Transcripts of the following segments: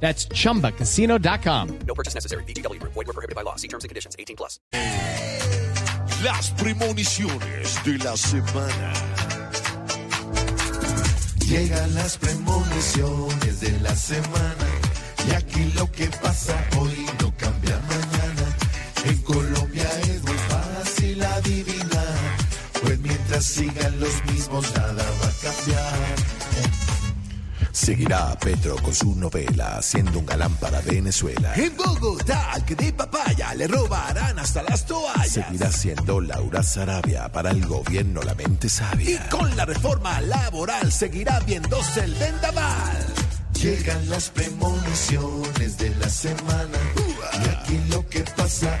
That's chumbacasino.com. No purchase necessary. VGW Group. Void were prohibited by law. See terms and conditions. 18 plus. Las premoniciones de la semana. Llegan las premoniciones de la semana y aquí lo que pasa hoy no cambia mañana. En Colombia es muy fácil adivinar, pues mientras sigan los mismos nada va a cambiar. Seguirá Petro con su novela, siendo un galán para Venezuela. En Bogotá, al que de papaya le robarán hasta las toallas. Seguirá siendo Laura Sarabia, para el gobierno la mente Y sabia. con la reforma laboral seguirá viéndose el vendaval. Llegan las premoniciones de la semana y aquí lo que pasa.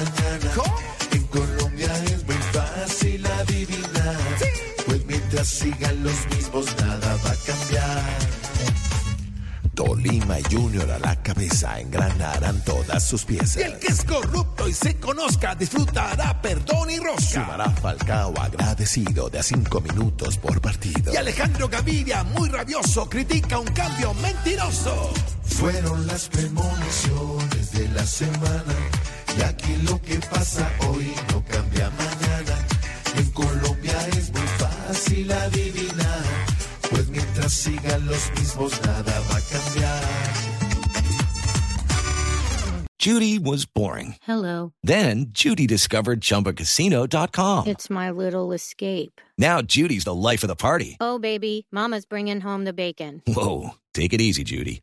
Mañana. En Colombia es muy fácil adivinar, pues mientras sigan los mismos nada va a cambiar. Tolima Junior a la cabeza engranarán todas sus piezas. Y el que es corrupto y se conozca disfrutará perdón y rosca. Sumará Falcao agradecido de a cinco minutos por partido. Y Alejandro Gaviria, muy rabioso, critica un cambio mentiroso. Fueron las premoniciones de la semana y aquí lo que pasa hoy no cambia mañana. En Colombia es muy fácil adivinar, pues mientras sigan los mismos nada va a cambiar. Judy was boring. Hello. Then Judy discovered ChumbaCasino.com. It's my little escape. Now Judy's the life of the party. Oh, baby, Mama's bringing home the bacon. Whoa, take it easy, Judy.